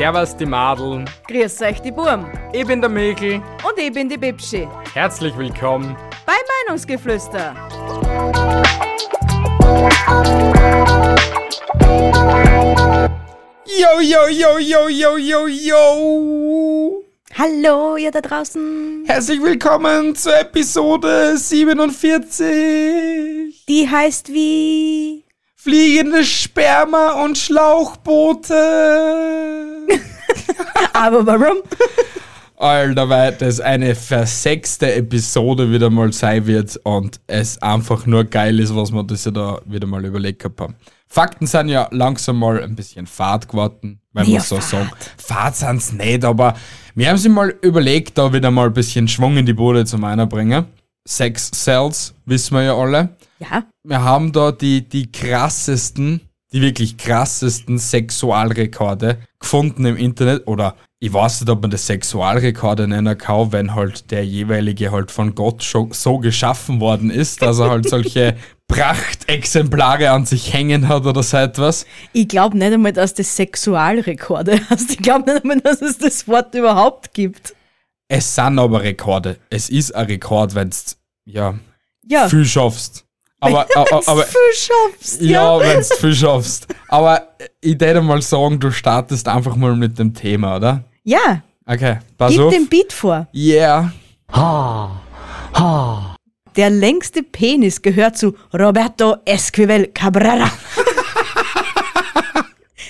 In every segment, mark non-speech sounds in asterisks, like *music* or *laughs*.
Servus die Madeln. Grüß euch die Burm. Ich bin der Mikl. Und ich bin die Bibschi. Herzlich willkommen. Bei Meinungsgeflüster. Yo, yo, yo, yo, yo, yo, yo. Hallo, ihr da draußen. Herzlich willkommen zur Episode 47. Die heißt wie. Fliegende Sperma und Schlauchboote. *laughs* Aber warum? Alter, weil das eine versechste Episode wieder mal sein wird und es einfach nur geil ist, was wir das ja da wieder mal überlegt haben. Fakten sind ja langsam mal ein bisschen fad geworden, wenn Ja, man so fad. sagen. Fad sind's nicht, aber wir haben sich mal überlegt, da wieder mal ein bisschen Schwung in die Bude zum bringen. Sex Cells, wissen wir ja alle. Ja. Wir haben da die, die krassesten, die wirklich krassesten Sexualrekorde gefunden im Internet. Oder ich weiß nicht, ob man das Sexualrekorde nennen kann, wenn halt der jeweilige halt von Gott schon so geschaffen worden ist, dass er halt solche *laughs* Prachtexemplare an sich hängen hat oder so etwas. Ich glaube nicht einmal, dass das Sexualrekorde heißt. *laughs* Ich glaube nicht einmal, dass es das Wort überhaupt gibt. Es sind aber Rekorde. Es ist ein Rekord, wenn's ja Ja. viel schaffst. Aber, aber, Wenn's aber viel schaffst. Ja, wenn du viel schaffst. Aber ich würde mal sagen, du startest einfach mal mit dem Thema, oder? Ja. Okay, pass Gib auf. den Beat vor. Yeah. Der längste Penis gehört zu Roberto Esquivel Cabrera.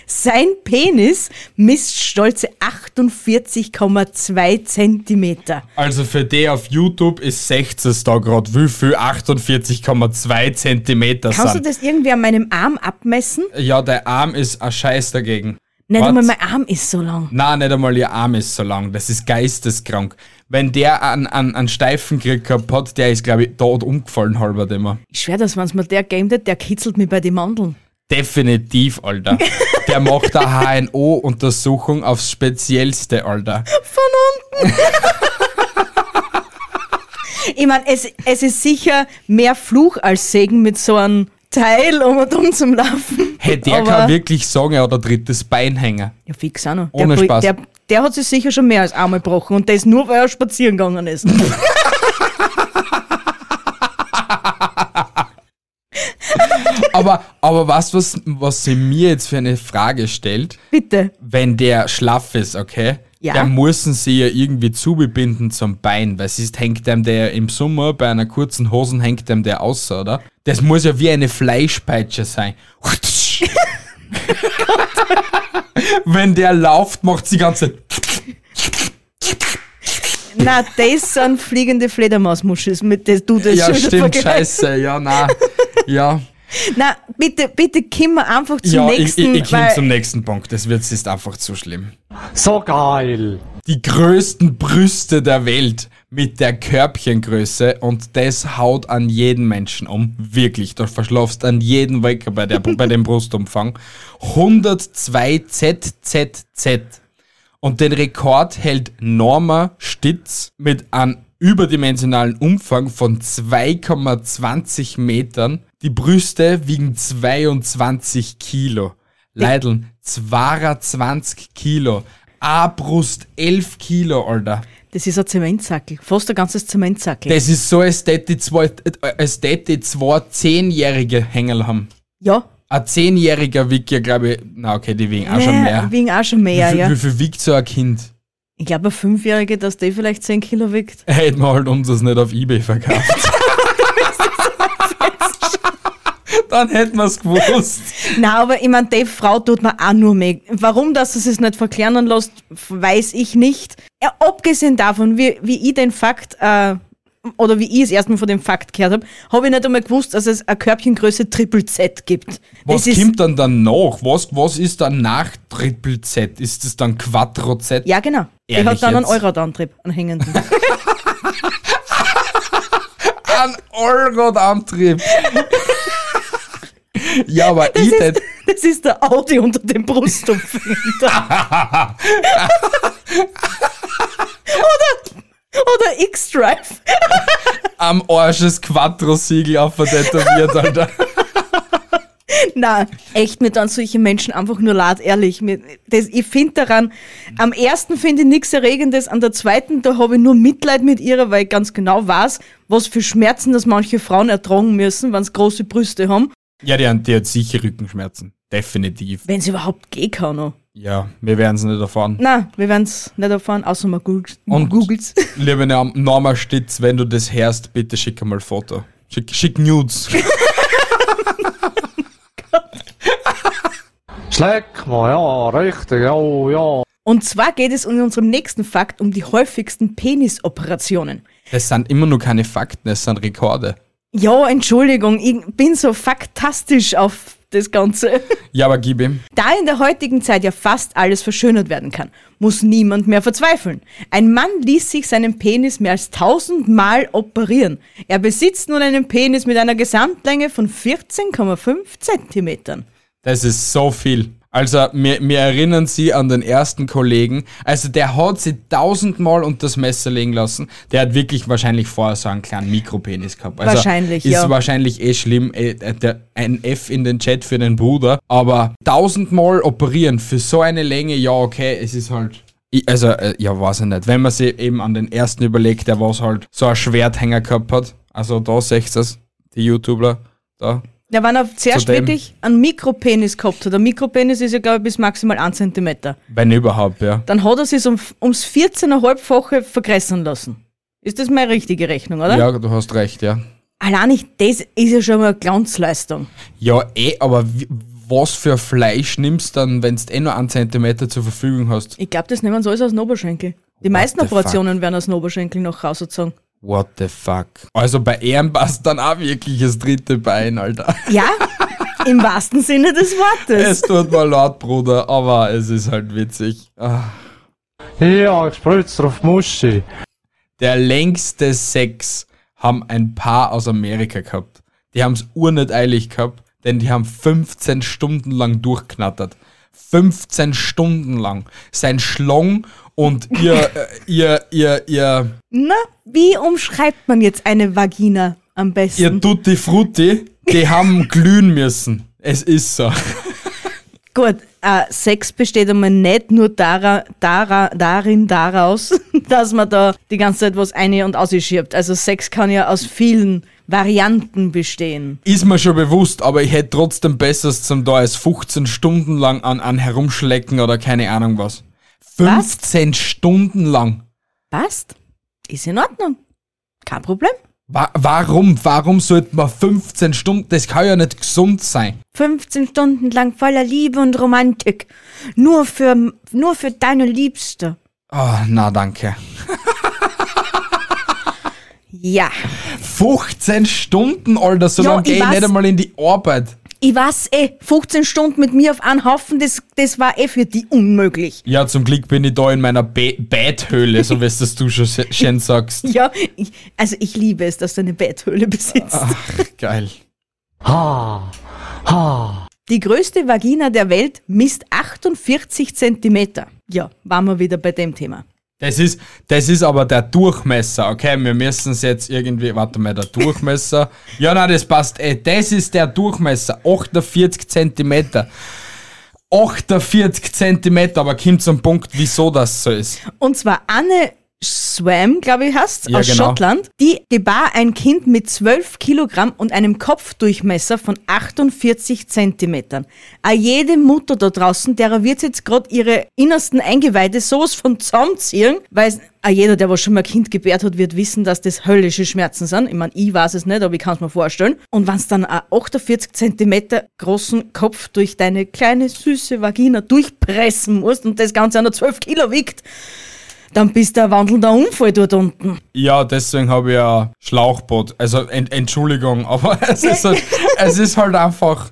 Sein Penis misst stolze 48,2 Zentimeter. Also für die auf YouTube ist 16 da gerade wie viel 48,2 Zentimeter Kannst du sind. das irgendwie an meinem Arm abmessen? Ja, der Arm ist ein Scheiß dagegen. Nicht Wart. einmal mein Arm ist so lang. Nein, nicht einmal ihr Arm ist so lang. Das ist geisteskrank. Wenn der einen, einen, einen steifen Krieg gehabt hat, der ist, glaube ich, dort umgefallen halber immer. Ich schwör, dass wenn's mir der gamet der kitzelt mich bei den Mandeln. Definitiv, Alter. *laughs* Der macht eine HNO-Untersuchung aufs Speziellste, Alter. Von unten. ich meine, es, es ist sicher mehr Fluch als Segen mit so einem Teil um und um zum Laufen. Hey, der Aber- kann wirklich sagen, er hat ein drittes Bein hängen. Ja, fix auch noch. Ohne der, Spaß. Der, der hat sich sicher schon mehr als einmal gebrochen und das nur, weil er spazieren gegangen ist. *laughs* Aber, aber was, was, was sie mir jetzt für eine Frage stellt, Bitte. wenn der schlaff ist, okay? Ja. Dann müssen sie ja irgendwie zubinden zum Bein, weil sonst hängt dem der im Sommer bei einer kurzen Hosen hängt dem der aus, oder? Das muss ja wie eine Fleischpeitsche sein. *laughs* wenn der läuft, macht sie ganze. Na, das sind fliegende Fledermausmuschis, mit der du das Ja, schon stimmt, vergleichst. scheiße, ja, na. Ja, Na, bitte, bitte kommen wir einfach zum ja ich, nächsten. ich, ich komme weil- zum nächsten Punkt. Das wird ist einfach zu schlimm. So geil. die größten Brüste der Welt mit der Körbchengröße und das haut an jeden Menschen um. Wirklich, du verschlafst an jeden weg bei, der, bei dem Brustumfang. 102 ZZZ. Und den Rekord hält Norma Stitz mit einem überdimensionalen Umfang von 2,20 Metern. Die Brüste wiegen 22 Kilo. Leideln 22 Kilo. A Brust 11 Kilo, Alter. Das ist ein Zementsackel. Fast ein ganzes Zementsackel. Das ist so, als hätte zwei, als hätte zwei Zehnjährige Hängel haben. ja. Ein Zehnjähriger wiegt ja, glaube ich, na okay, die wiegen auch schon mehr. Wiegen auch schon mehr, wie, viel, ja. wie viel wiegt so ein Kind? Ich glaube, ein Fünfjähriger, dass der vielleicht 10 Kilo wiegt. *laughs* Hätten wir halt uns das nicht auf Ebay verkauft. *laughs* Dann hätten wir es gewusst. Nein, aber ich meine, die Frau tut mir auch nur mehr. Warum, dass sie es nicht verklären lässt, weiß ich nicht. Ja, abgesehen davon, wie, wie ich den Fakt, äh, oder wie ich es erstmal von dem Fakt gehört habe, habe ich nicht einmal gewusst, dass es eine Körbchengröße Triple Z gibt. Was das kommt dann danach? Was, was ist dann nach Triple Z? Ist das dann Quattro Z? Ja, genau. Ehrlich hat dann einen jetzt? Euradantrieb, einen hängenden. *laughs* Ein Allradantrieb. ja, aber ich Das tät- ist, das ist der Audi unter dem Brustumfänger. *laughs* oder, X-Drive. *laughs* am Arsch das Quattro-Siegel auf tätowiert, Alter. Na, echt, mir dann solche Menschen einfach nur leid, ehrlich. Mir, das, ich finde daran, am ersten finde ich nichts Erregendes, an der zweiten, da habe ich nur Mitleid mit ihrer, weil ich ganz genau weiß, was für Schmerzen das manche Frauen ertragen müssen, wenn sie große Brüste haben, Ja, die, hat- die hat sicher Rückenschmerzen. Definitiv. wenn sie überhaupt gehen kann. Noch. Ja, wir werden es nicht erfahren. Na, wir werden es nicht erfahren, außer man googelt. Und- googles. *laughs* Liebe Norm- Norma Stitz, wenn du das hörst, bitte schick mal ein Foto. Schick, schick Nudes. *laughs* Schleck mal, ja, richtig, ja, ja. Und zwar geht es in unserem nächsten Fakt um die häufigsten Penisoperationen. Das sind immer nur keine Fakten, das sind Rekorde. Ja, Entschuldigung, ich bin so faktastisch auf das Ganze. *laughs* Ja, aber gib ihm. Da in der heutigen Zeit ja fast alles verschönert werden kann, muss niemand mehr verzweifeln. Ein Mann ließ sich seinen Penis mehr als tausendmal operieren. Er besitzt nun einen Penis mit einer Gesamtlänge von 14,5 Zentimetern. Das ist so viel. Also, mir, mir erinnern Sie an den ersten Kollegen. Also, der hat sich tausendmal unter das Messer legen lassen. Der hat wirklich wahrscheinlich vorher so einen kleinen Mikropenis gehabt. Also, Wahrscheinlich, ist ja. wahrscheinlich eh schlimm. Äh, der, ein F in den Chat für den Bruder. Aber tausendmal operieren für so eine Länge, ja, okay, es ist halt. Also, äh, ja, weiß ich nicht. Wenn man sich eben an den ersten überlegt, der was halt so ein Schwerthänger gehabt hat. Also, da seht ihr es, die YouTuber. Da. Der war auf zuerst Zudem- wirklich einen Mikropenis gehabt hat. Ein Mikropenis ist ja, glaube ich, bis maximal 1 Zentimeter. Wenn überhaupt, ja. Dann hat er sich um, ums 14,5-fache vergrößern lassen. Ist das meine richtige Rechnung, oder? Ja, du hast recht, ja. Allein nicht, das ist ja schon mal eine Glanzleistung. Ja, eh, aber was für Fleisch nimmst du dann, wenn du eh nur einen Zentimeter zur Verfügung hast? Ich glaube, das nehmen sie alles aus Oberschenkel. Die What meisten Operationen werden aus Oberschenkel noch rausgezogen. What the fuck? Also bei Ehren passt dann auch wirklich das dritte Bein, Alter. Ja, im wahrsten Sinne des Wortes. Es tut mir leid, Bruder, aber es ist halt witzig. Ja, ich spritze auf Muschi. Der längste Sex haben ein Paar aus Amerika gehabt. Die haben es urnet eilig gehabt, denn die haben 15 Stunden lang durchknattert. 15 Stunden lang. Sein Schlong und ihr, *laughs* äh, ihr, ihr, ihr, Na, wie umschreibt man jetzt eine Vagina am besten? ihr Tutti Frutti, die haben glühen müssen. Es ist so. Gut, äh, Sex besteht einmal nicht nur dara, dara, darin, daraus, *laughs* dass man da die ganze Zeit was eine- und ausschiebt. Also Sex kann ja aus vielen Varianten bestehen. Ist mir schon bewusst, aber ich hätte trotzdem Besseres zum da als 15 Stunden lang an, an herumschlecken oder keine Ahnung was. 15 Stunden lang. Passt? Ist in Ordnung. Kein Problem. Wa warum? Warum sollte man 15 Stunden? Das kann ja nicht gesund sein. 15 Stunden lang voller Liebe und Romantik. Nur für, nur für deine Liebste. Oh, na danke. Ja. 15 Stunden, Alter, so lange gehe ich ich nicht einmal in die Arbeit. Ich weiß eh, 15 Stunden mit mir auf einen Haufen, das, das war eh für die unmöglich. Ja, zum Glück bin ich da in meiner Be Betthöhle, so wie es das du schon schön sagst. *laughs* Ja, ich, also ich liebe es, dass du eine Betthöhle besitzt. Ach, geil. Ha, ha. Die größte Vagina der Welt misst 48 Zentimeter. Ja, waren wir wieder bei dem Thema. Das ist, das ist aber der Durchmesser, okay? Wir müssen es jetzt irgendwie, warte mal, der Durchmesser. *laughs* Ja, nein, das passt eh. Das ist der Durchmesser, 48 Zentimeter. 48 Zentimeter, aber kommt zum Punkt, wieso das so ist. Und zwar Anne Swam, glaube ich, heißt, Ja, aus genau. Schottland. Die gebar ein Kind mit 12 Kilogramm und einem Kopfdurchmesser von 48 Zentimetern. A jede Mutter da draußen, derer wird jetzt gerade ihre innersten Eingeweide sowas von zusammenziehen, weil a jeder, der was schon mal ein Kind gebärt hat, wird wissen, dass das höllische Schmerzen sind. Ich meine, ich weiß es nicht, aber ich kann es mir vorstellen. Und wenn dann einen 48 Zentimeter großen Kopf durch deine kleine, süße Vagina durchpressen musst und das Ganze an der 12 Kilo wiegt, dann bist du ein wandelnder Unfall dort unten. Ja, deswegen habe ich ja Schlauchboot. Also ent, Entschuldigung, aber *laughs* es ist halt, es ist halt einfach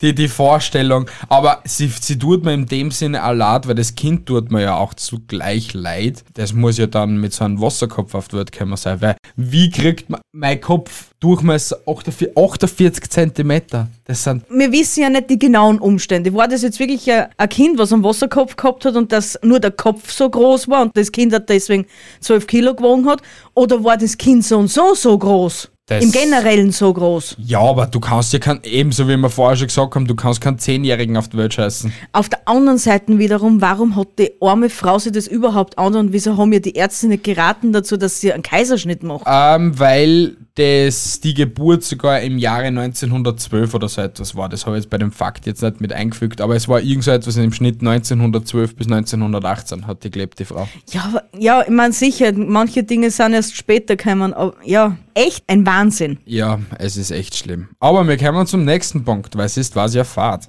die, die Vorstellung. Aber sie, sie tut mir in dem Sinne auch leid, weil das Kind tut mir ja auch zugleich leid. Das muss ja dann mit so einem Wasserkopf auf die Welt kommen sein. Weil wie kriegt man mein Kopf Durchmesser 48, 48 Zentimeter? Das sind Wir wissen ja nicht die genauen Umstände. War das jetzt wirklich ein, ein Kind, was einen Wasserkopf gehabt hat und dass nur der Kopf so groß war und das Kind hat deswegen 12 Kilo gewogen hat? Oder war das Kind so und so so groß? Das, Im Generellen so groß. Ja, aber du kannst ja kein, ebenso wie wir vorher schon gesagt haben, du kannst keinen Zehnjährigen auf die Welt scheißen. Auf der anderen Seite wiederum, warum hat die arme Frau sich das überhaupt an und wieso haben ihr die Ärzte nicht geraten dazu, dass sie einen Kaiserschnitt macht? Ähm, weil das die Geburt sogar im Jahre 1912 oder so etwas war. Das habe ich jetzt bei dem Fakt jetzt nicht mit eingefügt, aber es war irgend so etwas im Schnitt 1912 bis 1918 hat die gelebt, die Frau. Ja, aber, ja, ich meine sicher, manche Dinge sind erst später gekommen, aber ja, echt ein Wahnsinn. Ja, es ist echt schlimm. Aber wir kommen zum nächsten Punkt, weil es ist was ja Fahrt.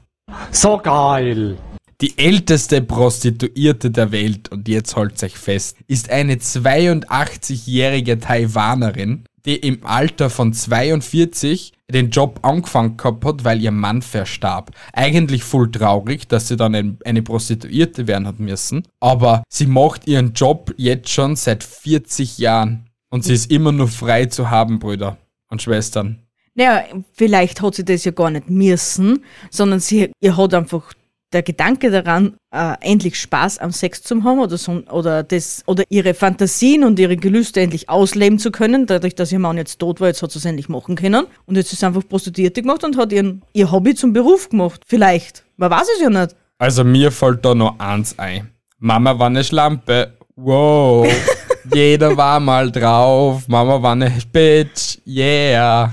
So geil. Die älteste Prostituierte der Welt, und jetzt holt euch fest, ist eine 82-jährige Taiwanerin, die im Alter von 42 den Job angefangen gehabt hat, weil ihr Mann verstarb. Eigentlich voll traurig, dass sie dann ein, eine Prostituierte werden hat müssen. Aber sie macht ihren Job jetzt schon seit 40 Jahren. Und sie ist immer nur frei zu haben, Brüder und Schwestern. Naja, vielleicht hat sie das ja gar nicht müssen, sondern sie, ihr hat einfach der Gedanke daran, äh, endlich Spaß am Sex zu haben oder, so, oder, das, oder ihre Fantasien und ihre Gelüste endlich ausleben zu können, dadurch, dass ihr Mann jetzt tot war, jetzt hat sie es endlich machen können. Und jetzt ist sie einfach Prostituierte gemacht und hat ihren, ihr Hobby zum Beruf gemacht. Vielleicht. Man weiß es ja nicht. Also mir fällt da noch eins ein. Mama war eine Schlampe. Wow. *laughs* Jeder war mal drauf. Mama war eine Bitch. Yeah.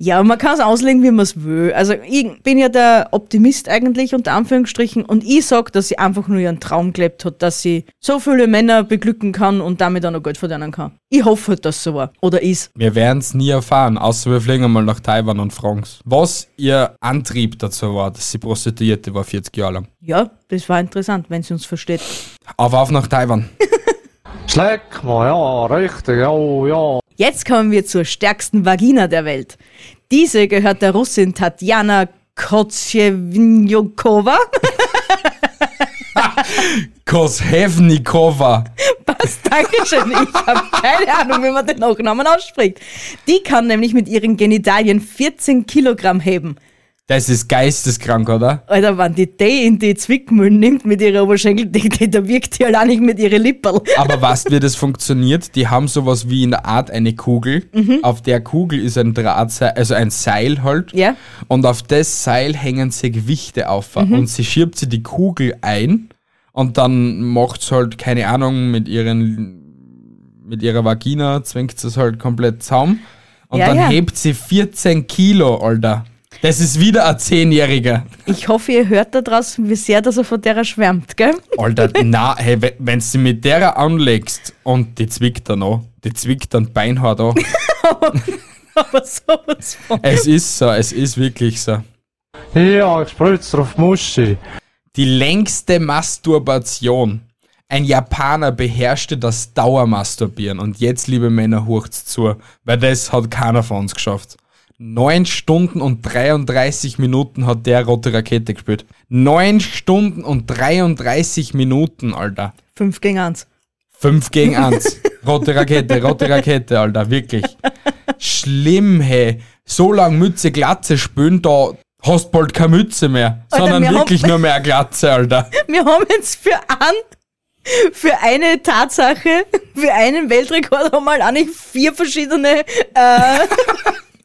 Ja, man kann es auslegen, wie man es will. Also ich bin ja der Optimist eigentlich, unter Anführungsstrichen, und ich sag, dass sie einfach nur ihren Traum gelebt hat, dass sie so viele Männer beglücken kann und damit auch noch Geld verdienen kann. Ich hoffe halt, dass so war. Oder ist. Wir werden es nie erfahren, außer wir fliegen mal nach Taiwan und fragen's. Was ihr Antrieb dazu war, dass sie Prostituierte war 40 Jahre lang. Ja, das war interessant, wenn sie uns versteht. Aber auf nach Taiwan. *laughs* Schleck mal, ja, richtig, ja, ja. Jetzt kommen wir zur stärksten Vagina der Welt. Diese gehört der Russin Tatjana Kotschewnikova. *laughs* Koshevnikova. Passt, Dankeschön. Ich habe keine Ahnung, wie man den Nachnamen ausspricht. Die kann nämlich mit ihren Genitalien 14 Kilogramm heben. Das ist geisteskrank, oder? Alter, wenn die die in die Zwickmühlen nimmt mit ihrer Oberschenkeldicke, *laughs* da wirkt die allein nicht mit ihren Lippen. Aber weißt wie das funktioniert? Die haben sowas wie in der Art eine Kugel. Auf der Kugel ist ein Drahtseil, also ein Seil halt. Ja. Und auf das Seil hängen sie Gewichte auf. Und sie schiebt sie die Kugel ein und dann macht sie halt, keine Ahnung, mit ihren mit ihrer Vagina zwingt sie es halt komplett zusammen. Und Ja, dann ja. hebt sie 14 Kilo, Alter. Das ist wieder ein Zehnjähriger. Ich hoffe, ihr hört da draußen, wie sehr dass er von derer schwärmt, gell? Alter, *laughs* na, hey, we- wenn du mit der anlegst und die zwickt dann noch, die zwickt dann beinhart an. *laughs* Aber sowas von. es ist so, es ist wirklich so. Ja, ich spritze auf Muschi. Die längste Masturbation. Ein Japaner beherrschte das Dauermasturbieren und jetzt, liebe Männer, hurcht's zu, weil das hat keiner von uns geschafft. 9 Stunden und 33 Minuten hat der rote Rakete gespielt. 9 Stunden und 33 Minuten, Alter. 5 gegen 1. 5 gegen *laughs* 1. Rote Rakete, rote Rakete, Alter, wirklich. Schlimm, hey. So lang Mütze, Glatze spülen, da hast bald keine Mütze mehr, Alter, sondern wir wirklich haben- nur *laughs* mehr Glatze, Alter. Wir haben jetzt für an, für eine Tatsache, für einen Weltrekord haben wir halt auch nicht vier verschiedene äh, *laughs*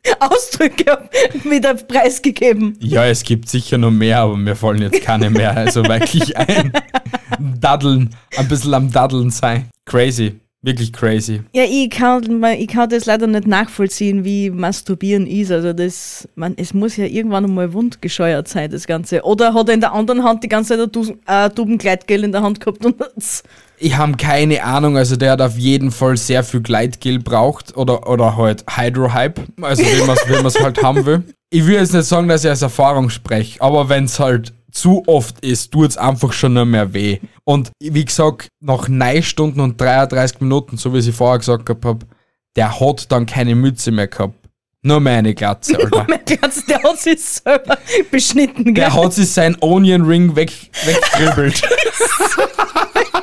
*laughs* Ausdrücke wieder preisgegeben. Ja, es gibt sicher noch mehr, aber mir fallen jetzt keine mehr. Also wirklich ein *laughs* Daddeln, ein bisschen am Daddeln sein. Crazy, wirklich crazy. Ja, ich kann, ich kann das leider nicht nachvollziehen, wie Masturbieren ist. Also das, man, es muss ja irgendwann einmal wundgescheuert sein, das Ganze. Oder hat er in der anderen Hand die ganze Zeit ein Dus- äh, Tuben Gleitgel in der Hand gehabt und Ich habe keine Ahnung, also der hat auf jeden Fall sehr viel Gleitgel braucht oder, oder halt Hydrohype, also wie man es halt haben will. Ich will jetzt nicht sagen, dass ich aus Erfahrung spreche, aber wenn es halt zu oft ist, tut es einfach schon nicht mehr weh. Und wie gesagt, nach 9 Stunden und 33 Minuten, so wie ich vorher gesagt habe, der hat dann keine Mütze mehr gehabt. Nur mehr eine Glatze, Alter. mein Gott, der hat sich selber *laughs* beschnitten. gell? Der hat sich sein Onion Ring weg, weggribbelt. *laughs* *laughs*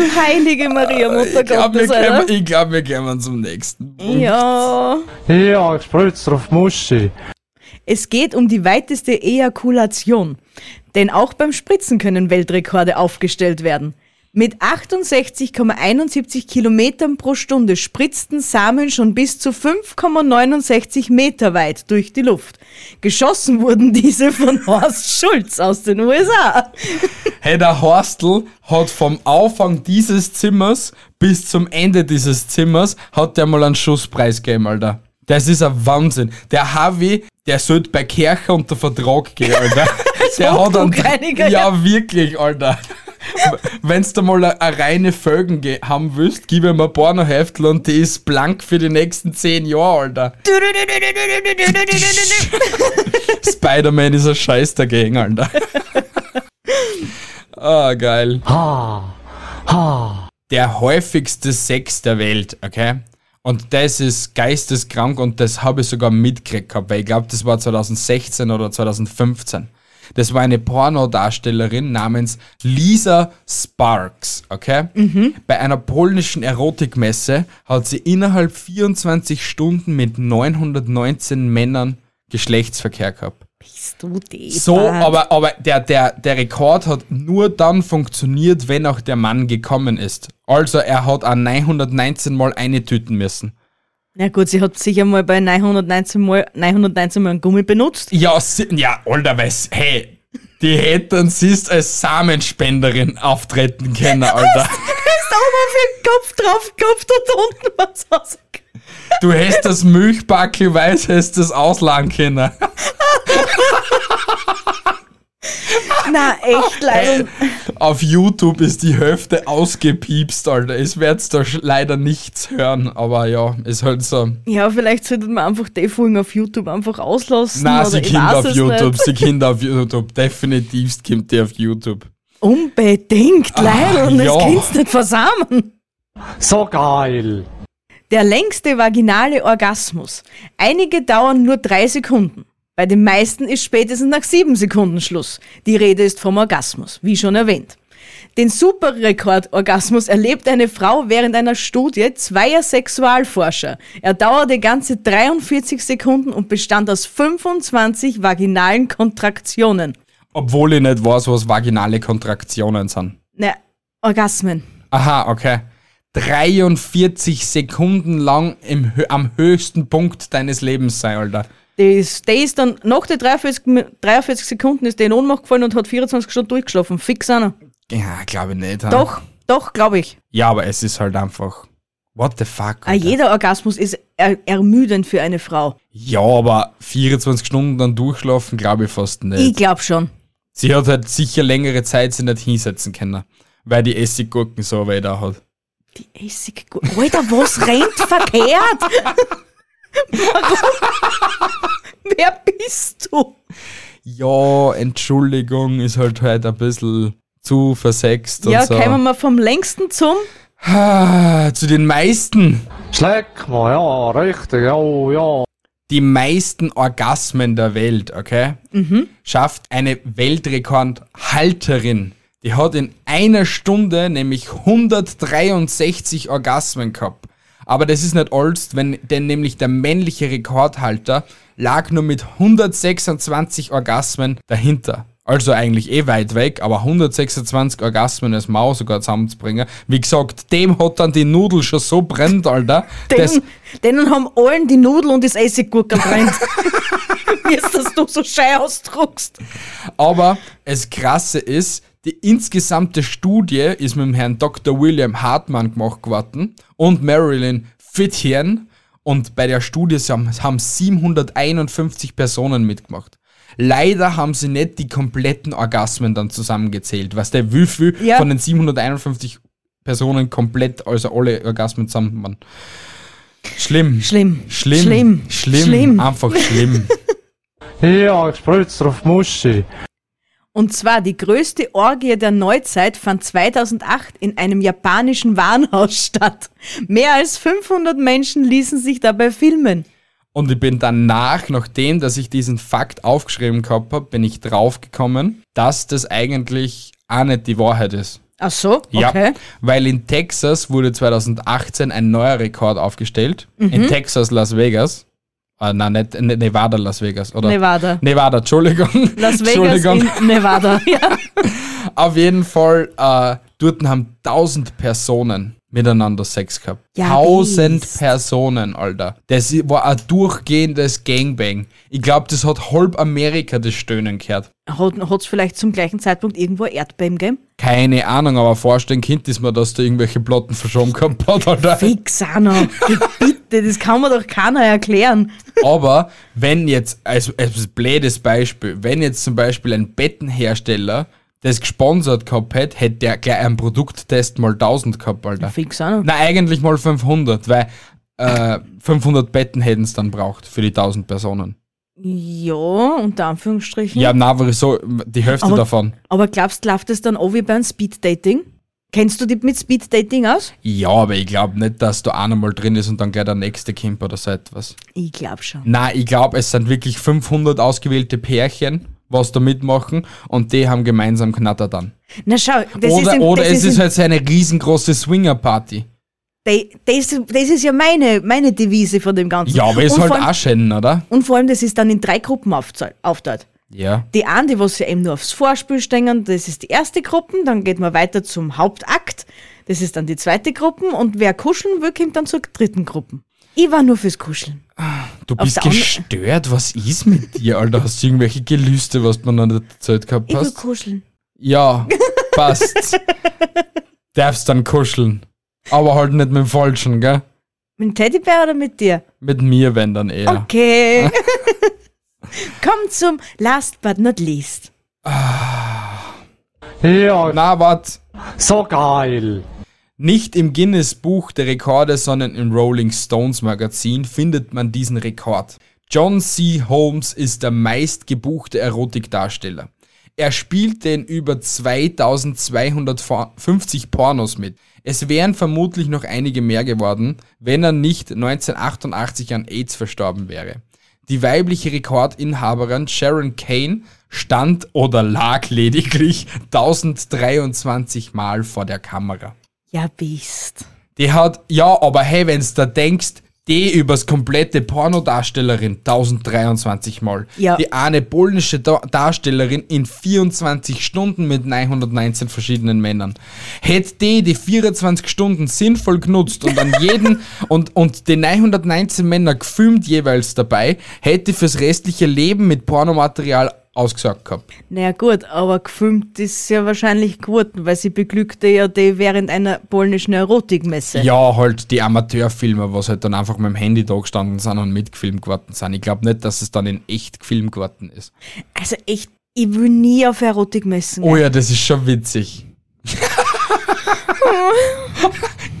Du heilige Maria, Mutter Ich glaube, wir, Gottes, kämen- ich glaub, wir kommen zum nächsten. Punkt. Ja. Ja, ich spritze auf Muschi. Es geht um die weiteste Ejakulation. Denn auch beim Spritzen können Weltrekorde aufgestellt werden. Mit 68,71 Kilometern pro Stunde spritzten Samen schon bis zu 5,69 Meter weit durch die Luft. Geschossen wurden diese von *laughs* Horst Schulz aus den USA. Hey, der Horstl hat vom Anfang dieses Zimmers bis zum Ende dieses Zimmers hat der mal einen Schusspreis gegeben, Alter. Das ist ein Wahnsinn. Der Harvey, der sollte bei Kirche unter Vertrag gehen, Alter. *laughs* der hat einen, Hochdruckreiniger, Ja, wirklich, Alter. Wenn's da mal eine reine Folgen ge- haben willst, gib ihm ein Pornoheftel und die ist blank für die nächsten zehn Jahre, Alter. Spider-Man ist ein Scheiß dagegen, Alter. *laughs* Ah, geil. Ha, ha. Der häufigste Sex der Welt, okay? Und das ist geisteskrank und das habe ich sogar mitgekriegt gehabt, weil ich glaube, das war 2016 oder 2015. Das war eine Pornodarstellerin namens Lisa Sparks, okay? Bei einer polnischen Erotikmesse hat sie innerhalb 24 Stunden mit 919 Männern Geschlechtsverkehr gehabt. Bist du deppert. So, aber, aber der, der, der Rekord hat nur dann funktioniert, wenn auch der Mann gekommen ist. Also er hat auch 919 Mal eine tüten müssen. Na gut, sie hat sicher mal bei 919 Mal, 919 Mal einen Gummi benutzt. Ja, si- ja, Alter, was, hey, die hätten siehst als Samenspenderin auftreten können, Alter. Hast oben auf den Kopf drauf gehabt und unten was rausgekommen. Du hättest das Milchbackel weiß, hättest das ausladen können. *laughs* *laughs* Na, echt leider. Auf YouTube ist die Hälfte ausgepiepst, Alter. Es wird's da leider nichts hören, aber ja, ist halt so. Ja, vielleicht sollte man einfach die Folgen auf YouTube einfach auslassen. Na, oder sie ich kommt auf YouTube, Nicht. sie kommt auf YouTube. Definitivst kommt die auf YouTube. Unbedingt, leider. Und das ja. kannst du nicht versamen. So geil. Der längste vaginale Orgasmus. Einige dauern nur drei Sekunden. Bei den meisten ist spätestens nach sieben Sekunden Schluss. Die Rede ist vom Orgasmus, wie schon erwähnt. Den Superrekordorgasmus erlebt eine Frau während einer Studie zweier Sexualforscher. Er dauerte ganze 43 Sekunden und bestand aus 25 vaginalen Kontraktionen. Obwohl ich nicht weiß, was vaginale Kontraktionen sind. Ne, Orgasmen. Aha, okay. 43 Sekunden lang im, am höchsten Punkt deines Lebens sein, Alter. Der ist, der ist dann, nach den 43, Mi- 43 Sekunden ist der in Ohnmacht gefallen und hat 24 Stunden durchgeschlafen. Fix einer. Ja, glaube ich nicht. ha? Doch, doch, glaube ich. Ja, aber es ist halt einfach. What the fuck? Ah, Alter. jeder Orgasmus ist er ermüdend für eine Frau. Ja, aber 24 Stunden dann durchschlafen, glaube ich fast nicht. Ich glaube schon. Sie hat halt sicher längere Zeit sich nicht hinsetzen können, weil die Essiggurken so weh da hat. Die Essiggurke. Alter, was rennt verkehrt? *laughs* Warum? *laughs* Wer bist du? Ja, Entschuldigung, ist halt halt ein bisschen zu versext Ja, und so. kommen wir vom längsten zum. Zu den meisten. Schleck mal, ja, richtig, ja, ja. Die meisten Orgasmen der Welt, okay? Schafft eine Weltrekordhalterin. Die hat in einer Stunde nämlich 163 Orgasmen gehabt. Aber das ist nicht alles, wenn, denn nämlich der männliche Rekordhalter lag nur mit 126 Orgasmen dahinter. Also eigentlich eh weit weg, aber 126 Orgasmen als Maus sogar zusammenzubringen. Wie gesagt, dem hat dann die Nudel schon so brennt, Alter. Den, denen haben allen die Nudel und das Essiggurke brennt. *laughs* Wie ist das du so schei ausdruckst? Aber das Krasse ist, die insgesamte Studie ist mit dem Herrn Dr. William Hartmann gemacht worden und Marilyn Fithian. Und bei der Studie haben, haben 751 Personen mitgemacht. Leider haben sie nicht die kompletten Orgasmen dann zusammengezählt. Was der wie viel Ja. von den 751 Personen komplett, also alle Orgasmen zusammen waren. Schlimm. Schlimm. Schlimm. Schlimm. Schlimm. Schlimm. Einfach schlimm. *laughs* Ja, ich spritz drauf Muschi. Und zwar die größte Orgie der Neuzeit fand 2008 in einem japanischen Warenhaus *laughs* statt. Mehr als 500 Menschen ließen sich dabei filmen. Und ich bin danach, nachdem, dass ich diesen Fakt aufgeschrieben gehabt habe, bin ich draufgekommen, dass das eigentlich auch nicht die Wahrheit ist. Ach so, Ja, okay. weil in Texas wurde 2018 ein neuer Rekord aufgestellt. Mhm. In Texas, Las Vegas. Äh, nein, nicht in Nevada, Las Vegas. Oder? Nevada. Nevada, Entschuldigung. Las Vegas Entschuldigung. in Nevada. Ja. *laughs* Auf jeden Fall, äh, dort haben 1000 Personen miteinander Sex gehabt. Ja, 1000 wisst. Personen, Alter. Das war ein durchgehendes Gangbang. Ich glaube, das hat halb Amerika das Stöhnen gehört. Hat es vielleicht zum gleichen Zeitpunkt irgendwo ein Erdbeben gegeben? Keine Ahnung, aber vorstellen Kind ist mir, dass da irgendwelche Platten verschoben gehabt hat, Alter. Fix noch. *laughs* Bitte, das kann mir doch keiner erklären. Aber wenn jetzt, also als blödes Beispiel, wenn jetzt zum Beispiel ein Bettenhersteller das gesponsert gehabt hätte, hätte der gleich einen Produkttest mal 1000 gehabt, Alter. Fix auch noch. Na, eigentlich mal 500, weil äh, 500 Betten hätten es dann braucht für die 1000 Personen. Ja, unter Anführungsstrichen. Ja, na, aber so die Hälfte Aber- davon. Aber glaubst du, läuft das dann auch wie beim Speeddating? Kennst du dich mit Speeddating aus? Ja, aber ich glaube nicht, dass da einer mal drin ist und dann gleich der nächste kommt oder so etwas. Ich glaube schon. Na, ich glaube, es sind wirklich 500 ausgewählte Pärchen, was da mitmachen und die haben gemeinsam Knatter dann. Na schau, das oder ist, im, oder das es ist, ist im, halt so eine riesengroße Swinger-Party. das, das ist ja meine, meine Devise von dem Ganzen. Ja, aber ist und halt allem, auch schön, oder? Und vor allem, das ist dann in drei Gruppen aufteilt. Ja. Die eine, die was ja eben nur aufs Vorspiel stehen, das ist die erste Gruppe, dann geht man weiter zum Hauptakt, das ist dann die zweite Gruppe und wer kuscheln will, kommt dann zur dritten Gruppe. Ich war nur fürs Kuscheln. Du Auf bist der gestört, was ist mit dir, Alter? Hast du irgendwelche Gelüste, was mir noch nicht erzählt gehabt Ich will hast? kuscheln. Ja, passt. *laughs* Darfst dann kuscheln. Aber halt nicht mit dem Falschen, gell? Mit dem Teddybär oder mit dir? Mit mir, wenn dann eher. Okay. *laughs* Komm zum Last but not least. Ja, Na, wat? so geil. Nicht im Guinness Buch der Rekorde, sondern im Rolling Stones Magazin findet man diesen Rekord. John C. Holmes ist der meistgebuchte Erotikdarsteller. Er spielte in über 2250 Pornos mit. Es wären vermutlich noch einige mehr geworden, wenn er nicht 1988 an AIDS verstorben wäre. Die weibliche Rekordinhaberin Sharon Kane stand oder lag lediglich 1023 Mal vor der Kamera. Ja, bist. Die hat, ja, aber hey, wenn's da denkst, die übers komplette Pornodarstellerin 1023 Mal. Ja. Die eine polnische da Darstellerin in 24 Stunden mit 919 verschiedenen Männern. Hätte die die 24 Stunden sinnvoll genutzt und an *laughs* jeden und, und die 919 Männer gefilmt jeweils dabei, hätte fürs restliche Leben mit Pornomaterial ausgesagt gehabt. Naja gut, aber gefilmt ist ja wahrscheinlich geworden, weil sie beglückte ja die während einer polnischen Erotikmesse. Ja, halt die Amateurfilme, was halt dann einfach mit dem Handy da gestanden sind und mitgefilmt geworden sind. Ich glaube nicht, dass es dann in echt gefilmt geworden ist. Also echt, ich will nie auf Erotikmessen Oh gehen. ja, das ist schon witzig.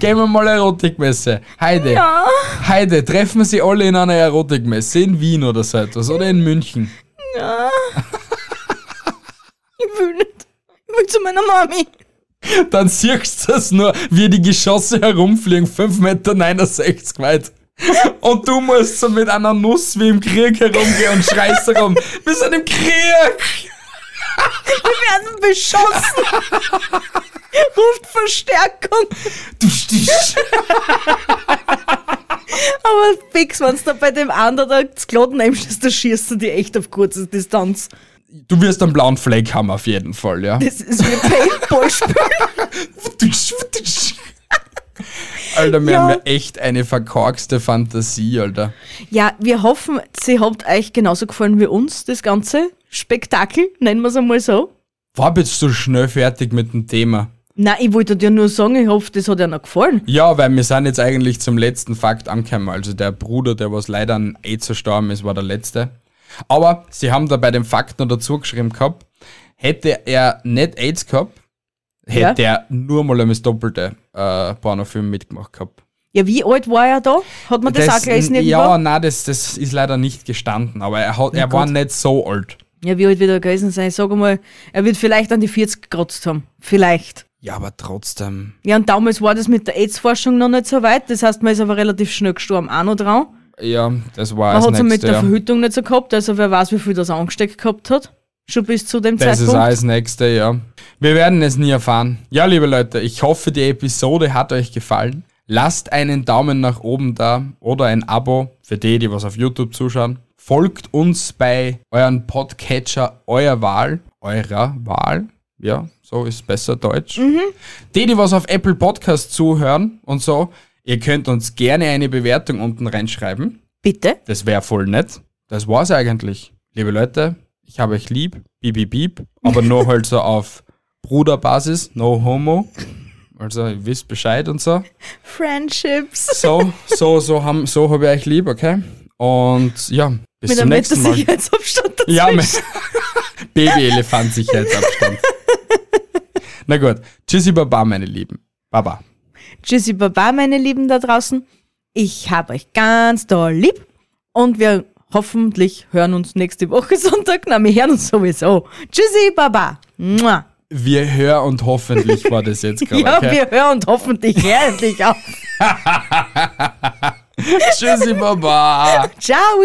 Gehen wir mal Erotikmesse. Heide. Ja. Heide, treffen wir sie alle in einer Erotikmesse. In Wien oder so etwas. Oder in München. Ich will nicht. Ich will zu meiner Mami. Dann siehst du das nur, wie die Geschosse herumfliegen, 5,69 Meter weit. Und du musst so mit einer Nuss wie im Krieg herumgehen und schreist herum. Wir sind im Krieg! Wir werden beschossen. Ruft Verstärkung. Du stichst. *laughs* Aber fix, wenn du da bei dem anderen da das Kloten nimmst, da schießt du die echt auf kurze Distanz. Du wirst einen blauen Fleck haben auf jeden Fall, ja. Das ist wie Paintball-Spiel. *laughs* Alter, wir Ja. haben ja echt eine verkorkste Fantasie, Alter. Ja, wir hoffen, sie habt euch genauso gefallen wie uns, das ganze Spektakel, nennen wir es einmal so. War bist du schnell fertig mit dem Thema? Nein, ich wollte dir nur sagen, ich hoffe, das hat dir noch gefallen. Ja, weil wir sind jetzt eigentlich zum letzten Fakt angekommen. Also der Bruder, der was leider an AIDS verstorben ist, war der letzte. Aber sie haben da bei dem Fakt noch dazu geschrieben gehabt, hätte er nicht AIDS gehabt, hätte er nur mal einmal das doppelte äh, Pornofilm mitgemacht gehabt. Ja, wie alt war er da? Hat man das, auch gelesen irgendwo? ja, nein, das, das ist leider nicht gestanden, aber er, hat, er war nicht so alt. Ja, wie alt wird er gewesen sein? Ich sag mal, er wird vielleicht an die 40 gekratzt haben. Vielleicht. Ja, aber trotzdem. Ja, und damals war das mit der AIDS-Forschung noch nicht so weit. Das heißt, man ist aber relativ schnell gestorben, auch noch dran. Ja, das war Man das hat es mit der Ja. Verhütung nicht so gehabt, also wer weiß, wie viel das angesteckt gehabt hat. Schon bis zu dem Das ist Zeitpunkt. das nächste, ja. Wir werden es nie erfahren. Ja, liebe Leute, ich hoffe, die Episode hat euch gefallen. Lasst einen Daumen nach oben da oder ein Abo für die, die was auf YouTube zuschauen. Folgt uns bei euren Podcatcher eurer Wahl, eurer Wahl. Ja, so ist besser Deutsch. Die, die was auf Apple Podcast zuhören und so, ihr könnt uns gerne eine Bewertung unten reinschreiben. Bitte? Das wäre voll nett. Das war's eigentlich. Liebe Leute, ich habe euch lieb. Piep, piep, piep. Aber nur halt so auf Bruderbasis, no homo. Also, ihr wisst Bescheid und so. Friendships. So, so, so haben, so habe ich euch lieb, okay? Und ja, bis Mit zum einem nächsten Mal. Sicherheitsabstand dazwischen. Ja, mit *laughs* Baby-Elefant-Sicherheitsabstand. Na gut. Tschüssi, Baba, meine Lieben. Baba. Tschüssi, Baba, meine Lieben da draußen. Ich habe euch ganz doll lieb und wir hoffentlich hören uns nächste Woche *laughs* Sonntag. Na, wir hören uns sowieso. Tschüssi, Baba. Mua. Wir hören und hoffentlich war das jetzt *laughs* gerade. Ja, okay? wir hören und hoffentlich endlich auf. *laughs* Tschüssi, Baba. Ciao.